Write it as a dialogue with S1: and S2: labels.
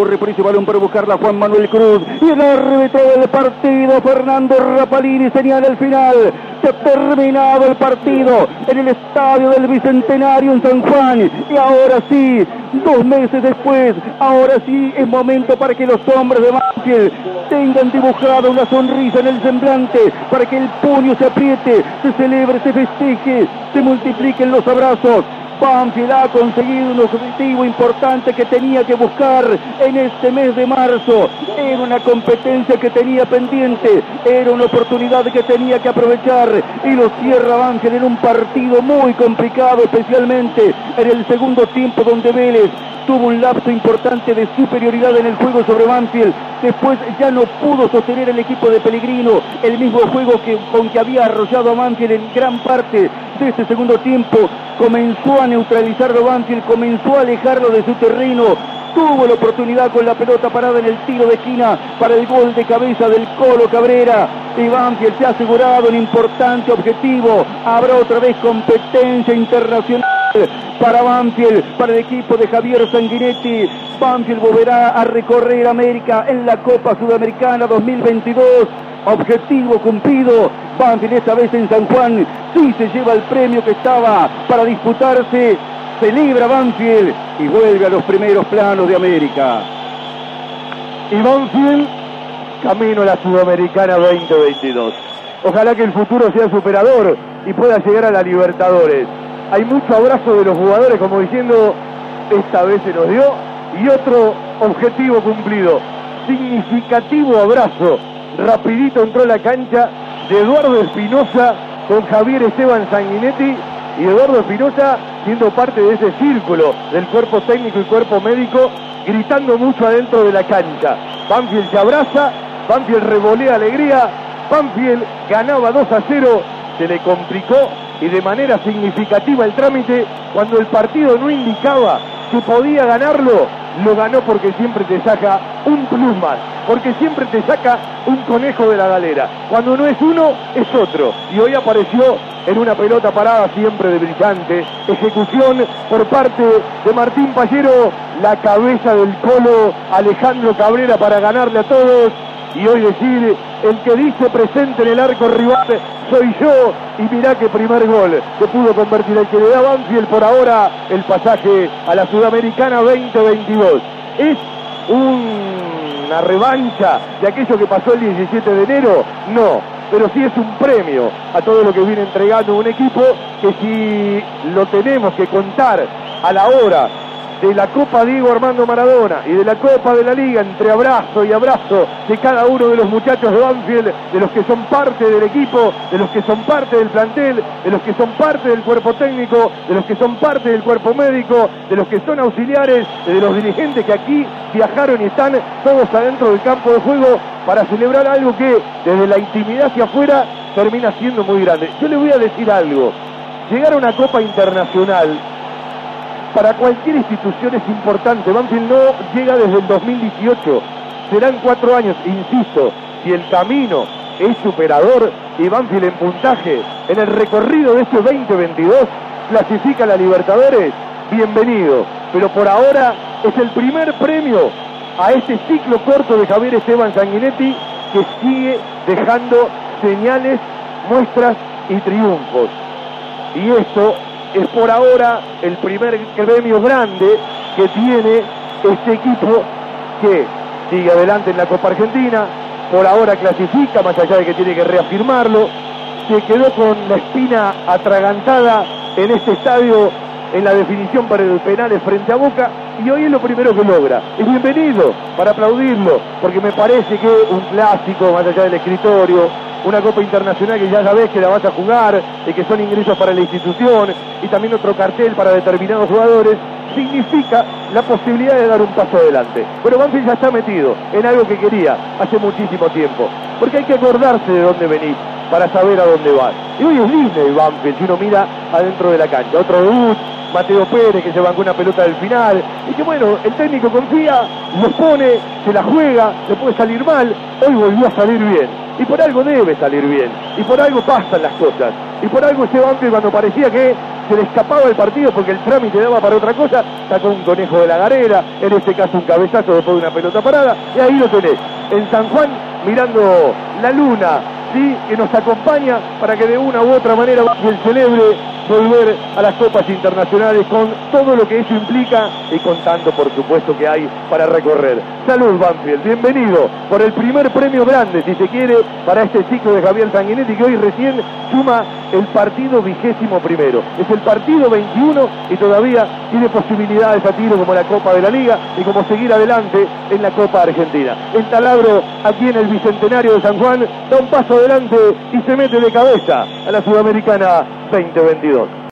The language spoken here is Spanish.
S1: corre por ese balón para buscarla Juan Manuel Cruz. Y el árbitro del partido, Fernando Rapalini, señala el final. Se ha terminado el partido en el estadio del Bicentenario en San Juan. Y ahora sí, dos meses después, ahora sí es momento para que los hombres de Banfield tengan dibujada una sonrisa en el semblante, para que el puño se apriete, se celebre, se festeje, se multipliquen los abrazos. Banfield ha conseguido un objetivo importante que tenía que buscar en este mes de marzo. Era una competencia que tenía pendiente, era una oportunidad que tenía que aprovechar y lo cierra Banfield en un partido muy complicado, especialmente en el segundo tiempo donde Vélez tuvo un lapso importante de superioridad en el juego sobre Banfield. Después ya no pudo sostener el equipo de Pellegrino el mismo juego que, con que había arrollado a Banfield en gran parte de este segundo tiempo. Comenzó a neutralizarlo Banfield, comenzó a alejarlo de su terreno. Tuvo la oportunidad con la pelota parada en el tiro de esquina para el gol de cabeza del Colo Cabrera. Y Banfield se ha asegurado un importante objetivo. Habrá otra vez competencia internacional para Banfield, para el equipo de Javier Sanguinetti. Banfield volverá a recorrer América en la Copa Sudamericana 2022. Objetivo cumplido. Banfield esta vez en San Juan sí se lleva el premio que estaba para disputarse. Celebra Banfield y vuelve a los primeros planos de América.
S2: Y Banfield camino a la Sudamericana 2022. Ojalá que el futuro sea superador y pueda llegar a la Libertadores. Hay mucho abrazo de los jugadores como diciendo, esta vez se nos dio y otro objetivo cumplido. Significativo abrazo. Rapidito entró la cancha de Eduardo Espinosa con Javier Esteban Sanguinetti y Eduardo Espinosa siendo parte de ese círculo del cuerpo técnico y cuerpo médico, gritando mucho adentro de la cancha. Banfield se abraza, Banfield revolea alegría, Banfield ganaba 2 a 0, se le complicó y de manera significativa el trámite cuando el partido no indicaba que podía ganarlo, lo ganó porque siempre te saca un plus más, porque siempre te saca un conejo de la galera. Cuando no es uno, es otro. Y hoy apareció en una pelota parada siempre de brillante ejecución por parte de Martín Pallero, la cabeza del colo Alejandro Cabrera para ganarle a todos y hoy decir, el que dice presente en el arco rival soy yo, y mirá que primer gol que pudo convertir el que le da Banfield por ahora el pasaje a la Sudamericana 2022. Es una revancha de aquello que pasó el 17 de enero, no, pero sí es un premio a todo lo que viene entregando un equipo que si lo tenemos que contar a la hora de la Copa Diego Armando Maradona y de la Copa de la Liga entre abrazo y abrazo de cada uno de los muchachos de Banfield, de los que son parte del equipo, de los que son parte del plantel, de los que son parte del cuerpo técnico, de los que son parte del cuerpo médico, de los que son auxiliares, de los dirigentes que aquí viajaron y están todos adentro del campo de juego para celebrar algo que desde la intimidad hacia afuera termina siendo muy grande. Yo le voy a decir algo. Llegar a una Copa Internacional para cualquier institución es importante. Banfield no llega desde el 2018. Serán cuatro años, insisto, si el camino es superador y Banfield en puntaje en el recorrido de este 2022 clasifica a la Libertadores, bienvenido. Pero por ahora es el primer premio a este ciclo corto de Javier Esteban Sanguinetti que sigue dejando señales, muestras y triunfos. Y esto es por ahora el primer premio grande que tiene este equipo que sigue adelante en la Copa Argentina, por ahora clasifica, más allá de que tiene que reafirmarlo, se quedó con la espina atragantada en este estadio en la definición para el penales frente a Boca y hoy es lo primero que logra. Es bienvenido para aplaudirlo, porque me parece que un clásico más allá del escritorio, una Copa Internacional que ya sabes que la vas a jugar y que son ingresos para la institución y también otro cartel para determinados jugadores, significa la posibilidad de dar un paso adelante. Pero Banfield ya está metido en algo que quería hace muchísimo tiempo, porque hay que acordarse de dónde venís para saber a dónde vas. Y hoy es Disney Banfield, si uno mira adentro de la cancha. Otro debut, Mateo Pérez que se bancó una pelota del final y que bueno, el técnico confía, lo pone, se la juega, le puede salir mal, hoy volvió a salir bien. Y por algo debe salir bien. Y por algo pasan las cosas. Y por algo ese Banfield cuando parecía que se le escapaba el partido porque el trámite daba para otra cosa, sacó un conejo de la garera, en este caso un cabezazo después de una pelota parada, y ahí lo tenés. En San Juan mirando la luna, ¿sí? que nos acompaña para que de una u otra manera Banfield celebre volver a las copas internacionales con todo lo que eso implica y con tanto, por supuesto, que hay para recorrer. Salud, Banfield, bienvenido por el primer premio grande, si se quiere, para este ciclo de Javier Sanguinetti, que hoy recién suma el partido vigésimo primero. Es el partido 21 y todavía tiene posibilidades a tiro como la Copa de la Liga y como seguir adelante en la Copa Argentina. El taladro aquí en el Bicentenario de San Juan da un paso adelante y se mete de cabeza a la Sudamericana 2022.